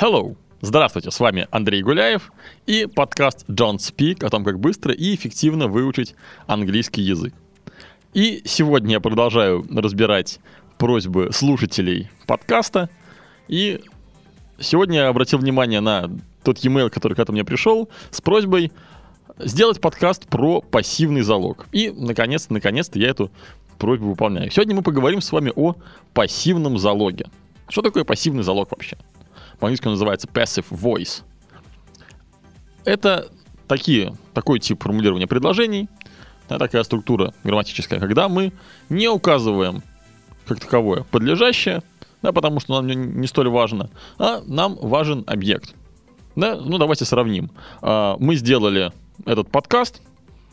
Hello! Здравствуйте, с вами Андрей Гуляев и подкаст Don't Speak о том, как быстро и эффективно выучить английский язык. И сегодня я продолжаю разбирать просьбы слушателей подкаста. И сегодня я обратил внимание на тот e-mail, который когда-то мне пришел, с просьбой сделать подкаст про пассивный залог. И, наконец-то, наконец-то я эту просьбу выполняю. Сегодня мы поговорим с вами о пассивном залоге. Что такое пассивный залог вообще? По-английски называется passive voice. Это такие, такой тип формулирования предложений, да, такая структура грамматическая, когда мы не указываем как таковое подлежащее, да, потому что нам не, не столь важно, а нам важен объект. Да? Ну, давайте сравним. А, мы сделали этот подкаст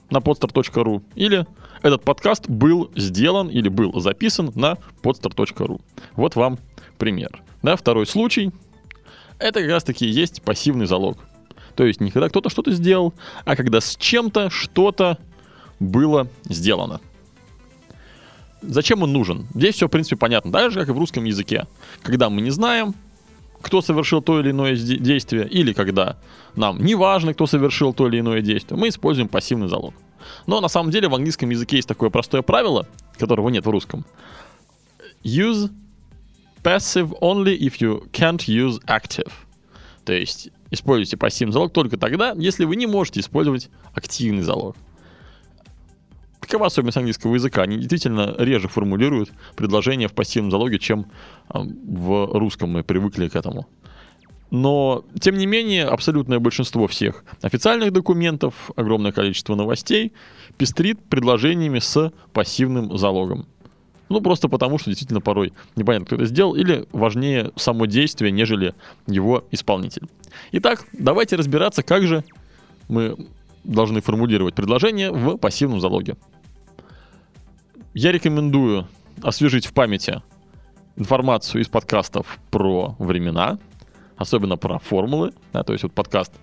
на podstar.ru или этот подкаст был сделан или был записан на podstar.ru. Вот вам пример. Да, второй случай. Это как раз-таки есть пассивный залог. То есть не когда кто-то что-то сделал, а когда с чем-то что-то было сделано. Зачем он нужен? Здесь все, в принципе, понятно. Так как и в русском языке. Когда мы не знаем, кто совершил то или иное действие, или когда нам не важно, кто совершил то или иное действие, мы используем пассивный залог. Но на самом деле в английском языке есть такое простое правило, которого нет в русском. Use passive only if you can't use active. То есть используйте пассивный залог только тогда, если вы не можете использовать активный залог. Такова особенность английского языка. Они действительно реже формулируют предложения в пассивном залоге, чем в русском мы привыкли к этому. Но, тем не менее, абсолютное большинство всех официальных документов, огромное количество новостей пестрит предложениями с пассивным залогом. Ну, просто потому, что действительно порой непонятно, кто это сделал, или важнее само действие, нежели его исполнитель. Итак, давайте разбираться, как же мы должны формулировать предложение в пассивном залоге. Я рекомендую освежить в памяти информацию из подкастов про времена, особенно про формулы. Да, то есть вот подкаст,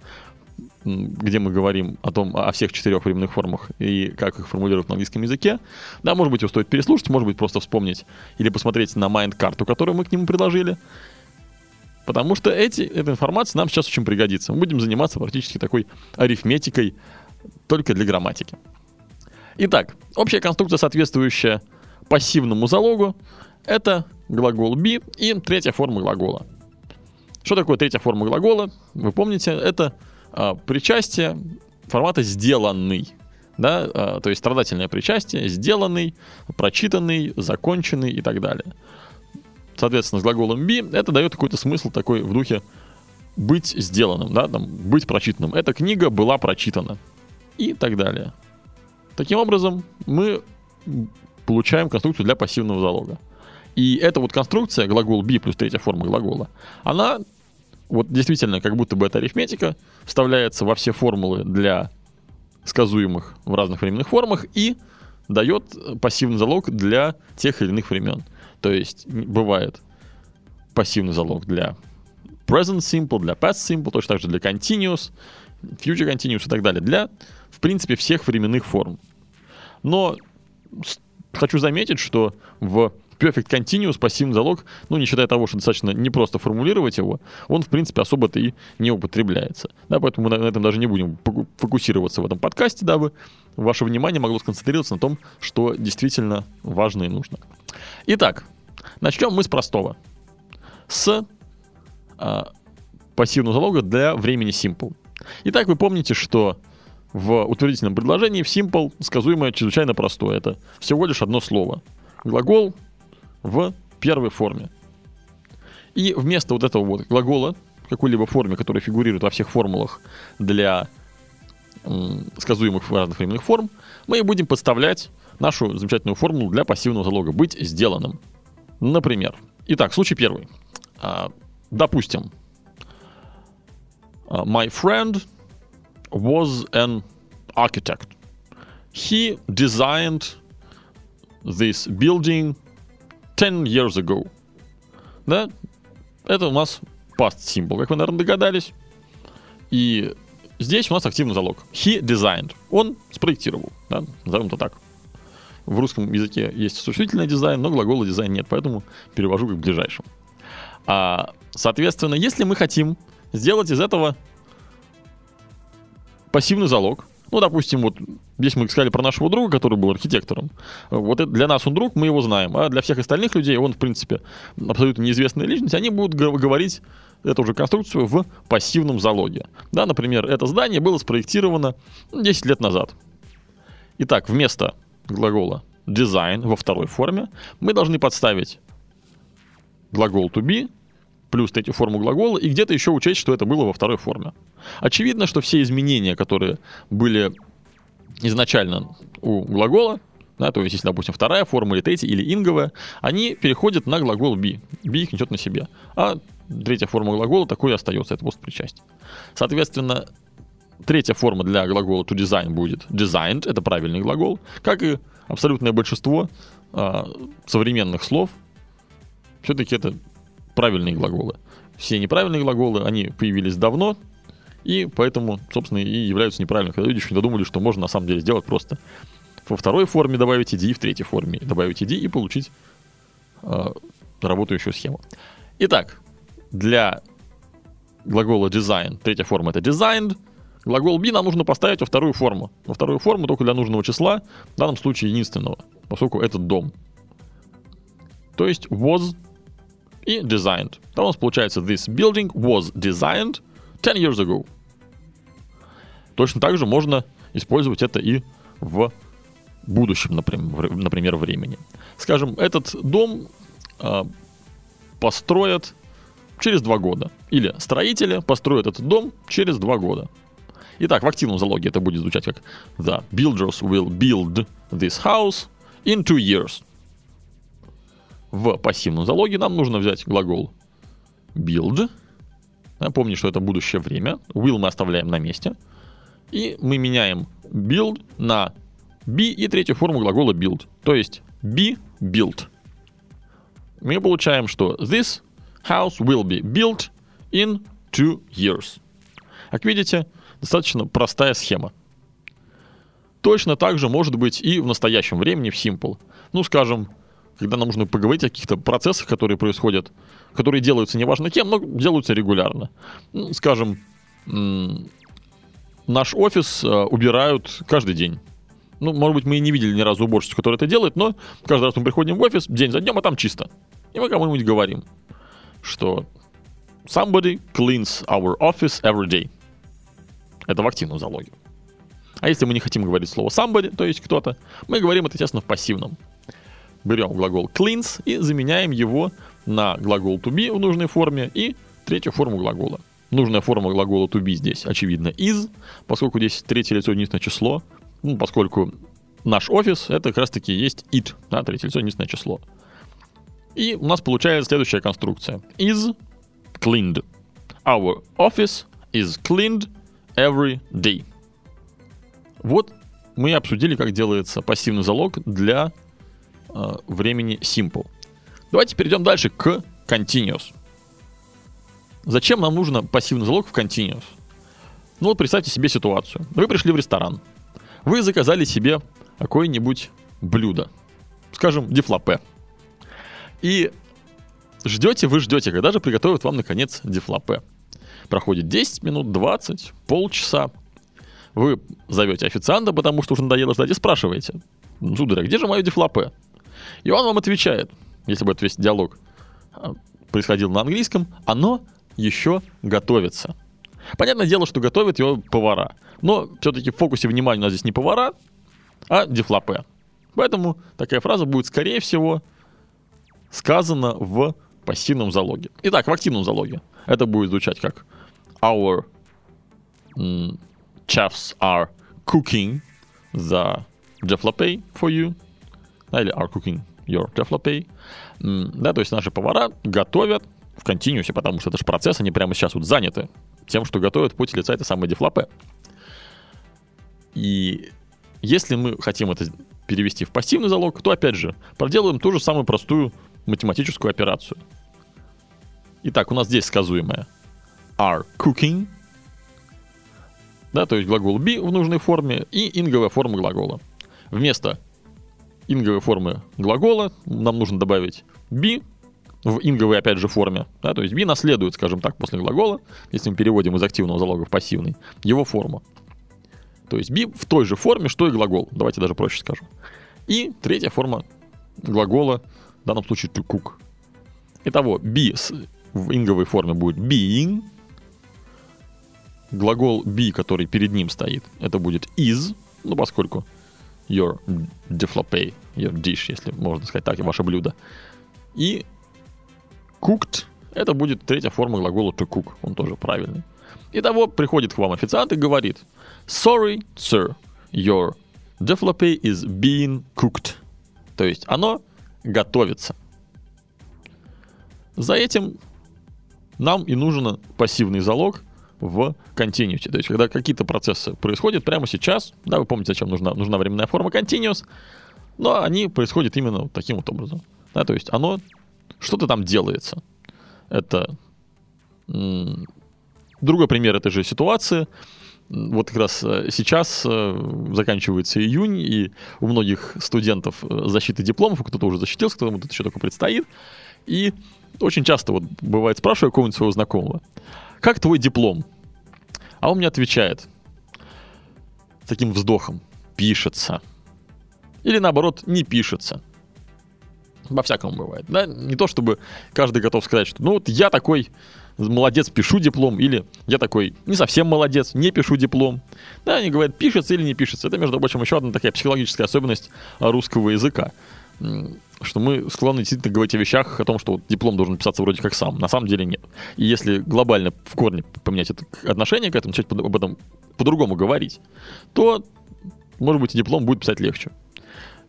где мы говорим о том, о всех четырех временных формах и как их формулируют на английском языке. Да, может быть, его стоит переслушать, может быть, просто вспомнить или посмотреть на майнд-карту, которую мы к нему предложили. Потому что эти, эта информация нам сейчас очень пригодится. Мы будем заниматься практически такой арифметикой только для грамматики. Итак, общая конструкция, соответствующая пассивному залогу, это глагол be и третья форма глагола. Что такое третья форма глагола? Вы помните, это причастие формата сделанный. Да, а, то есть страдательное причастие, сделанный, прочитанный, законченный и так далее. Соответственно, с глаголом be это дает какой-то смысл такой в духе быть сделанным, да, там, быть прочитанным. Эта книга была прочитана и так далее. Таким образом, мы получаем конструкцию для пассивного залога. И эта вот конструкция, глагол be плюс третья форма глагола, она вот действительно как будто бы это арифметика, вставляется во все формулы для сказуемых в разных временных формах и дает пассивный залог для тех или иных времен. То есть бывает пассивный залог для present simple, для past simple, точно так же для continuous, future continuous и так далее, для в принципе, всех временных форм. Но хочу заметить, что в Perfect Continuous пассивный залог, ну, не считая того, что достаточно непросто формулировать его, он, в принципе, особо-то и не употребляется. Да, поэтому мы на этом даже не будем фокусироваться в этом подкасте, дабы ваше внимание могло сконцентрироваться на том, что действительно важно и нужно. Итак, начнем мы с простого. С а, пассивного залога для времени simple. Итак, вы помните, что в утвердительном предложении в simple сказуемое чрезвычайно простое. Это всего лишь одно слово. Глагол в первой форме. И вместо вот этого вот глагола какой-либо форме, которая фигурирует во всех формулах для сказуемых разных временных форм, мы будем подставлять нашу замечательную формулу для пассивного залога «быть сделанным». Например. Итак, случай первый. А, допустим, Uh, my friend was an architect. He designed this building 10 years ago. Да? Это у нас past simple, как вы, наверное, догадались. И здесь у нас активный залог. He designed. Он спроектировал. Да? Назовем это так. В русском языке есть существительный дизайн, но глагола дизайн нет, поэтому перевожу как к ближайшему. А, соответственно, если мы хотим сделать из этого пассивный залог, ну, допустим, вот здесь мы сказали про нашего друга, который был архитектором. Вот это для нас он друг, мы его знаем. А для всех остальных людей он, в принципе, абсолютно неизвестная личность. Они будут говорить эту же конструкцию в пассивном залоге. Да, например, это здание было спроектировано 10 лет назад. Итак, вместо глагола design во второй форме мы должны подставить глагол to be плюс третью форму глагола и где-то еще учесть, что это было во второй форме. Очевидно, что все изменения, которые были изначально у глагола, да, то есть, если, допустим, вторая форма или третья, или инговая, они переходят на глагол be. Be их несет на себе. А третья форма глагола такой и остается, это постпричастие. Соответственно, третья форма для глагола to design будет designed, это правильный глагол, как и абсолютное большинство а, современных слов, все-таки это правильные глаголы. Все неправильные глаголы, они появились давно, и поэтому, собственно, и являются неправильными. Когда люди еще додумали, что можно на самом деле сделать просто во второй форме добавить ID, в третьей форме добавить ID и получить э, работающую схему. Итак, для глагола design, третья форма это designed, глагол be нам нужно поставить во вторую форму. Во вторую форму только для нужного числа, в данном случае единственного, поскольку это дом. То есть was и designed. Там у нас получается this building was designed 10 years ago. Точно так же можно использовать это и в будущем, например, например времени. Скажем, этот дом э, построят через два года. Или строители построят этот дом через два года. Итак, в активном залоге это будет звучать как The builders will build this house in two years в пассивном залоге нам нужно взять глагол build. Помни, что это будущее время. Will мы оставляем на месте. И мы меняем build на be и третью форму глагола build. То есть be built. Мы получаем, что this house will be built in two years. Как видите, достаточно простая схема. Точно так же может быть и в настоящем времени в simple. Ну, скажем, когда нам нужно поговорить о каких-то процессах, которые происходят, которые делаются неважно кем, но делаются регулярно. Ну, скажем, наш офис э, убирают каждый день. Ну, может быть, мы и не видели ни разу уборщицу, которая это делает, но каждый раз мы приходим в офис день за днем, а там чисто. И мы кому-нибудь говорим, что somebody cleans our office every day. Это в активном залоге. А если мы не хотим говорить слово somebody, то есть кто-то, мы говорим это, естественно, в пассивном берем глагол cleans и заменяем его на глагол to be в нужной форме и третью форму глагола. Нужная форма глагола to be здесь, очевидно, is, поскольку здесь третье лицо единственное число, ну, поскольку наш офис это как раз таки есть it, да, третье лицо единственное число. И у нас получается следующая конструкция. Is cleaned. Our office is cleaned every day. Вот мы обсудили, как делается пассивный залог для э, времени simple. Давайте перейдем дальше к continuous. Зачем нам нужно пассивный залог в continuous? Ну вот представьте себе ситуацию. Вы пришли в ресторан. Вы заказали себе какое-нибудь блюдо. Скажем, дефлопе. И ждете, вы ждете, когда же приготовят вам, наконец, дефлопе. Проходит 10 минут, 20, полчаса. Вы зовете официанта, потому что уже надоело ждать, и спрашиваете. Сударь, где же мое дефлопе? И он вам отвечает, если бы этот весь диалог а, происходил на английском, оно еще готовится. Понятное дело, что готовят его повара. Но все-таки в фокусе внимания у нас здесь не повара, а дефлопе. Поэтому такая фраза будет, скорее всего, сказана в пассивном залоге. Итак, в активном залоге это будет звучать как Our chefs are cooking the deflape for you или are cooking your teflopay, да, то есть наши повара готовят в континуусе, потому что это же процесс, они прямо сейчас вот заняты тем, что готовят поте лица это самое дефлопе. И если мы хотим это перевести в пассивный залог, то, опять же, проделаем ту же самую простую математическую операцию. Итак, у нас здесь сказуемое are cooking, да, то есть глагол be в нужной форме и инговая форма глагола. Вместо инговой формы глагола нам нужно добавить be в инговой, опять же, форме. Да, то есть be наследует, скажем так, после глагола, если мы переводим из активного залога в пассивный, его форму. То есть be в той же форме, что и глагол. Давайте даже проще скажу. И третья форма глагола, в данном случае to cook. Итого, be в инговой форме будет being. Глагол be, который перед ним стоит, это будет is, ну, поскольку your deflape, your dish, если можно сказать так, ваше блюдо. И cooked, это будет третья форма глагола to cook, он тоже правильный. Итого, приходит к вам официант и говорит – Sorry, sir, your deflape is being cooked. То есть оно готовится. За этим нам и нужен пассивный залог в continuity. То есть, когда какие-то процессы происходят прямо сейчас, да, вы помните, зачем нужна, нужна временная форма continuous, но они происходят именно вот таким вот образом. Да, то есть оно, что-то там делается. Это другой пример этой же ситуации вот как раз э, сейчас э, заканчивается июнь, и у многих студентов э, защиты дипломов, кто-то уже защитился, кто-то тут еще только предстоит. И очень часто вот бывает спрашиваю какого-нибудь своего знакомого, как твой диплом? А он мне отвечает таким вздохом, пишется. Или наоборот, не пишется. Во-всякому бывает. Да? Не то, чтобы каждый готов сказать, что ну вот я такой молодец, пишу диплом, или я такой не совсем молодец, не пишу диплом. Да, они говорят, пишется или не пишется. Это, между прочим, еще одна такая психологическая особенность русского языка. Что мы склонны действительно говорить о вещах, о том, что вот диплом должен писаться вроде как сам. На самом деле нет. И если глобально в корне поменять это отношение к этому, начать об этом по-другому говорить, то, может быть, и диплом будет писать легче.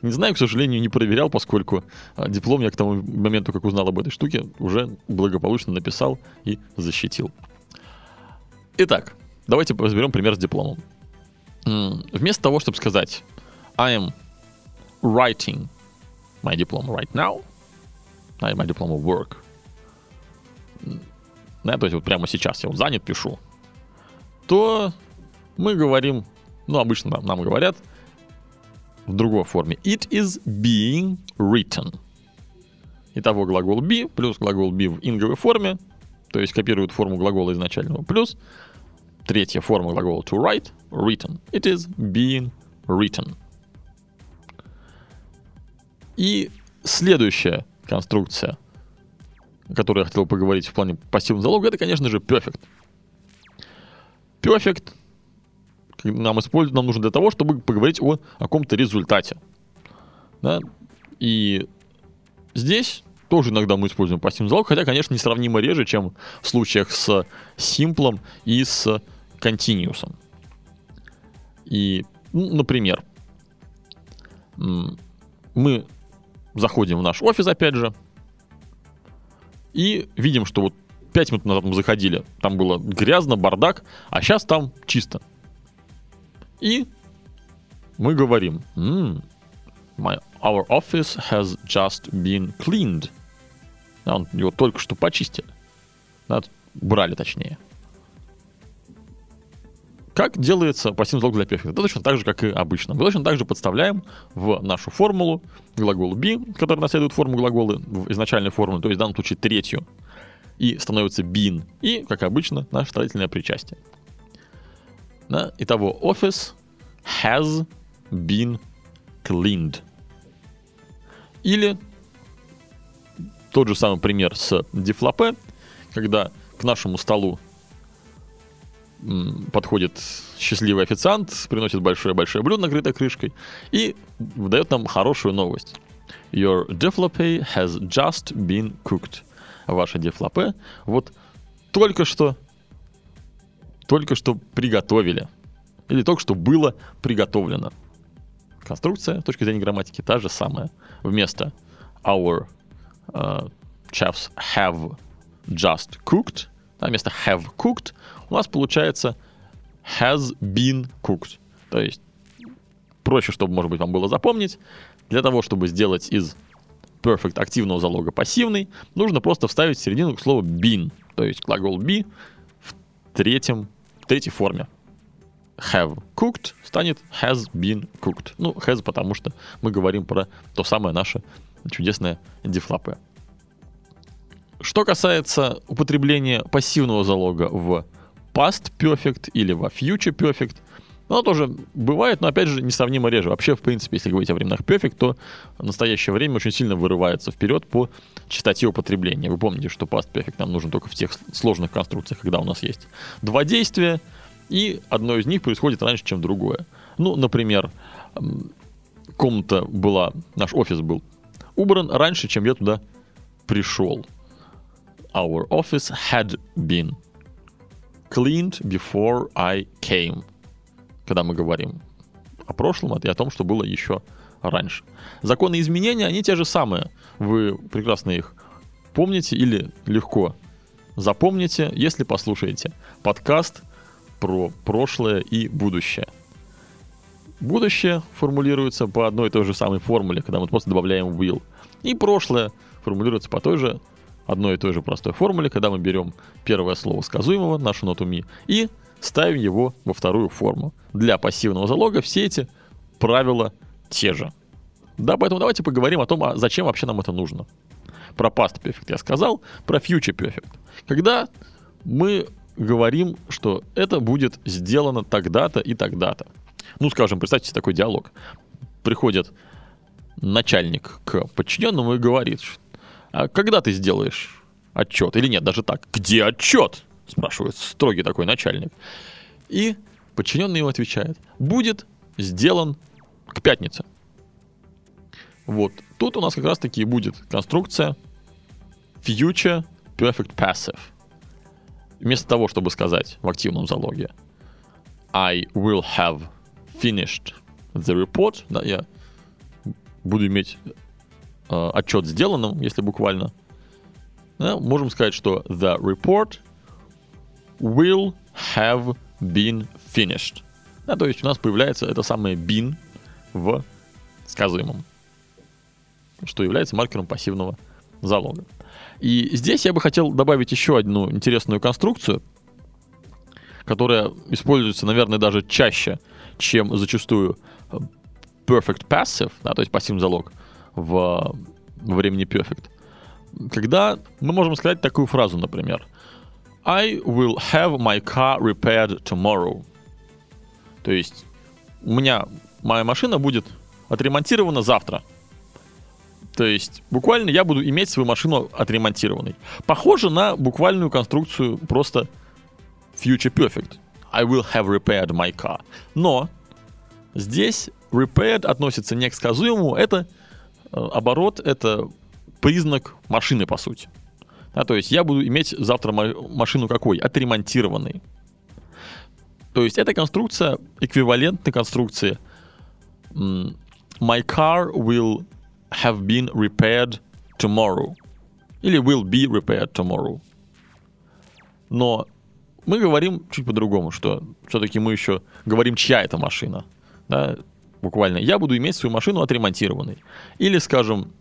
Не знаю, к сожалению, не проверял, поскольку а, диплом я к тому моменту, как узнал об этой штуке, уже благополучно написал и защитил. Итак, давайте разберем пример с дипломом. Вместо того, чтобы сказать I am writing my diploma right now, my diploma work, да, то есть вот прямо сейчас я вот занят, пишу, то мы говорим, ну, обычно нам, нам говорят – в другой форме. It is being written. Итого глагол be плюс глагол be в инговой форме, то есть копируют форму глагола изначального, плюс третья форма глагола to write, written. It is being written. И следующая конструкция, о которой я хотел поговорить в плане пассивного залога, это, конечно же, perfect. Perfect нам используют, нам нужно для того, чтобы поговорить о, о каком-то результате. Да? И здесь тоже иногда мы используем пассивный залог, хотя, конечно, несравнимо реже, чем в случаях с симплом и с континуусом. И, ну, например, мы заходим в наш офис, опять же, и видим, что вот 5 минут назад мы заходили, там было грязно, бардак, а сейчас там чисто. И мы говорим, mm, my, our office has just been cleaned. Да, он его только что почистили. Да, брали точнее. Как делается пассивный залог для перфекта? Это точно так же, как и обычно. Мы точно так же подставляем в нашу формулу глагол be, который наследует форму глагола в изначальной формуле, то есть в данном случае третью, и становится been, и, как обычно, наше строительное причастие. Да? Итого, office has been cleaned. Или тот же самый пример с дефлопе, когда к нашему столу подходит счастливый официант, приносит большое-большое блюдо, накрытое крышкой, и выдает нам хорошую новость. Your deflape has just been cooked. Ваше дефлопе вот только что только что приготовили. Или только что было приготовлено. Конструкция с точки зрения грамматики та же самая. Вместо our uh, chefs have just cooked, да, вместо have cooked у нас получается has been cooked. То есть проще, чтобы, может быть, вам было запомнить, для того, чтобы сделать из perfect активного залога пассивный, нужно просто вставить в середину слово been, то есть глагол be в третьем, в третьей форме. Have cooked станет has been cooked. Ну, has, потому что мы говорим про то самое наше чудесное дефлапе. Что касается употребления пассивного залога в past perfect или во future perfect, оно тоже бывает, но опять же несравнимо реже. Вообще, в принципе, если говорить о временах perfect, то настоящее время очень сильно вырывается вперед по частоте употребления. Вы помните, что past perfect нам нужен только в тех сложных конструкциях, когда у нас есть два действия, и одно из них происходит раньше, чем другое. Ну, например, комната была, наш офис был убран раньше, чем я туда пришел. Our office had been cleaned before I came. Когда мы говорим о прошлом и о том, что было еще раньше. Законы изменения, они те же самые. Вы прекрасно их помните или легко запомните, если послушаете подкаст про прошлое и будущее. Будущее формулируется по одной и той же самой формуле, когда мы просто добавляем will. И прошлое формулируется по той же одной и той же простой формуле, когда мы берем первое слово сказуемого, нашу ноту ми, и ставим его во вторую форму. Для пассивного залога все эти правила те же. Да, поэтому давайте поговорим о том, а зачем вообще нам это нужно. Про past perfect я сказал, про future perfect. Когда мы говорим, что это будет сделано тогда-то и тогда-то. Ну, скажем, представьте себе такой диалог. Приходит начальник к подчиненному и говорит, а когда ты сделаешь отчет? Или нет, даже так. Где отчет? Спрашивает строгий такой начальник. И подчиненный ему отвечает. Будет сделан к пятнице. Вот. Тут у нас как раз таки будет конструкция future perfect passive. Вместо того, чтобы сказать в активном залоге I will have finished the report, да, я буду иметь э, отчет сделанным, если буквально, да, можем сказать, что the report will have been finished. Да, то есть у нас появляется это самое been в сказуемом, что является маркером пассивного залога. И здесь я бы хотел добавить еще одну интересную конструкцию, которая используется, наверное, даже чаще, чем зачастую perfect passive, да, то есть пассивный залог в, времени perfect. Когда мы можем сказать такую фразу, например, I will have my car repaired tomorrow. То есть у меня моя машина будет отремонтирована завтра. То есть буквально я буду иметь свою машину отремонтированной. Похоже на буквальную конструкцию просто future perfect. I will have repaired my car. Но здесь repaired относится не к сказуемому, это оборот, это признак машины, по сути. Да, то есть я буду иметь завтра машину какой? Отремонтированной. То есть эта конструкция эквивалентна конструкции My car will have been repaired tomorrow. Или will be repaired tomorrow. Но мы говорим чуть по-другому, что все-таки мы еще говорим, чья это машина. Да? Буквально. Я буду иметь свою машину отремонтированной. Или, скажем,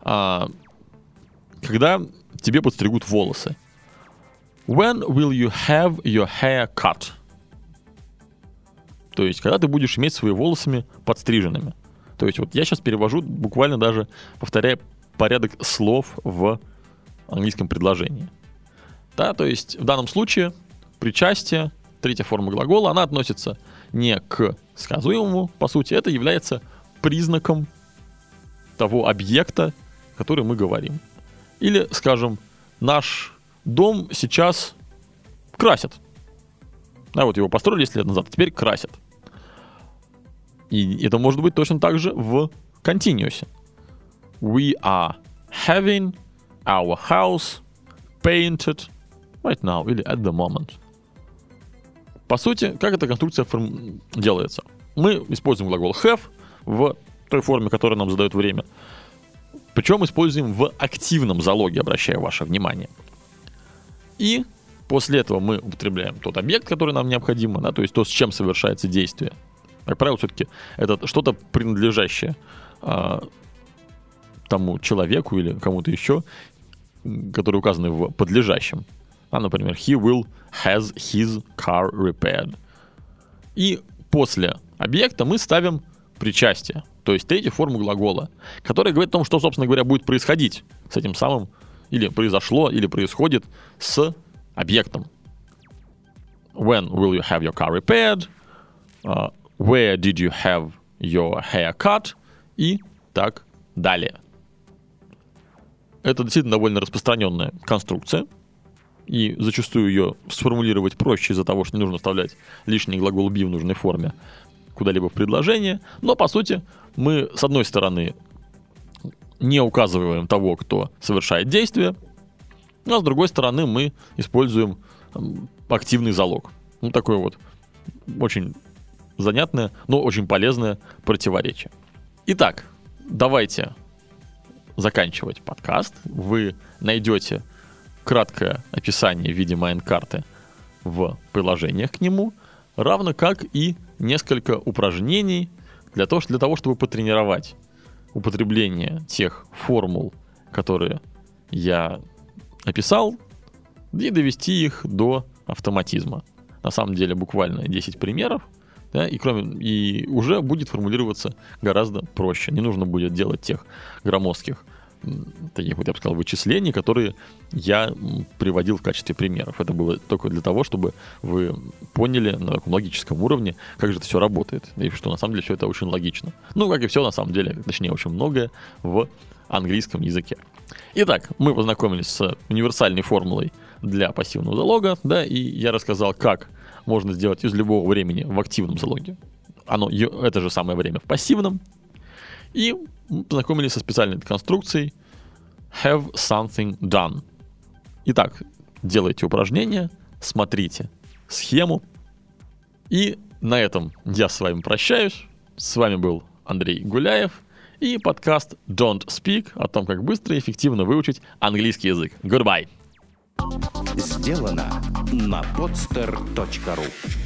а, когда тебе подстригут волосы. When will you have your hair cut? То есть, когда ты будешь иметь свои волосами подстриженными. То есть, вот я сейчас перевожу буквально даже, повторяя порядок слов в английском предложении. Да, то есть, в данном случае причастие, третья форма глагола, она относится не к сказуемому, по сути, это является признаком того объекта, который мы говорим. Или, скажем, наш дом сейчас красят. Да, вот его построили 10 лет назад, а теперь красят. И это может быть точно так же в континуусе. We are having our house painted right now или at the moment. По сути, как эта конструкция форм... делается? Мы используем глагол have в той форме, которая нам задает время. Причем используем в активном залоге, обращаю ваше внимание. И После этого мы употребляем тот объект, который нам необходимо, да, то есть то, с чем совершается действие. Как правило, все-таки это что-то принадлежащее а, тому человеку или кому-то еще, которые указаны в подлежащем. А, например, he will has his car repaired. И после объекта мы ставим причастие, то есть третью форму глагола, которая говорит о том, что, собственно говоря, будет происходить с этим самым, или произошло, или происходит с объектом. When will you have your car repaired? Uh, where did you have your hair cut? И так далее. Это действительно довольно распространенная конструкция, и зачастую ее сформулировать проще из-за того, что не нужно вставлять лишний глагол be в нужной форме куда-либо в предложение. Но, по сути, мы, с одной стороны, не указываем того, кто совершает действие, а с другой стороны, мы используем активный залог. Ну, такое вот очень занятное, но очень полезное противоречие. Итак, давайте заканчивать подкаст. Вы найдете краткое описание в виде майн-карты в приложениях к нему, равно как и несколько упражнений для того, для того чтобы потренировать употребление тех формул, которые я описал, и довести их до автоматизма. На самом деле буквально 10 примеров, да, и, кроме, и уже будет формулироваться гораздо проще. Не нужно будет делать тех громоздких таких вот, я бы сказал, вычислений, которые я приводил в качестве примеров. Это было только для того, чтобы вы поняли на таком логическом уровне, как же это все работает, и что на самом деле все это очень логично. Ну, как и все на самом деле, точнее, очень многое в английском языке. Итак, мы познакомились с универсальной формулой для пассивного залога, да, и я рассказал, как можно сделать из любого времени в активном залоге. Оно, это же самое время в пассивном. И познакомились со специальной конструкцией have something done. Итак, делайте упражнение, смотрите схему. И на этом я с вами прощаюсь. С вами был Андрей Гуляев и подкаст Don't Speak о том, как быстро и эффективно выучить английский язык. Goodbye! Сделано на podster.ru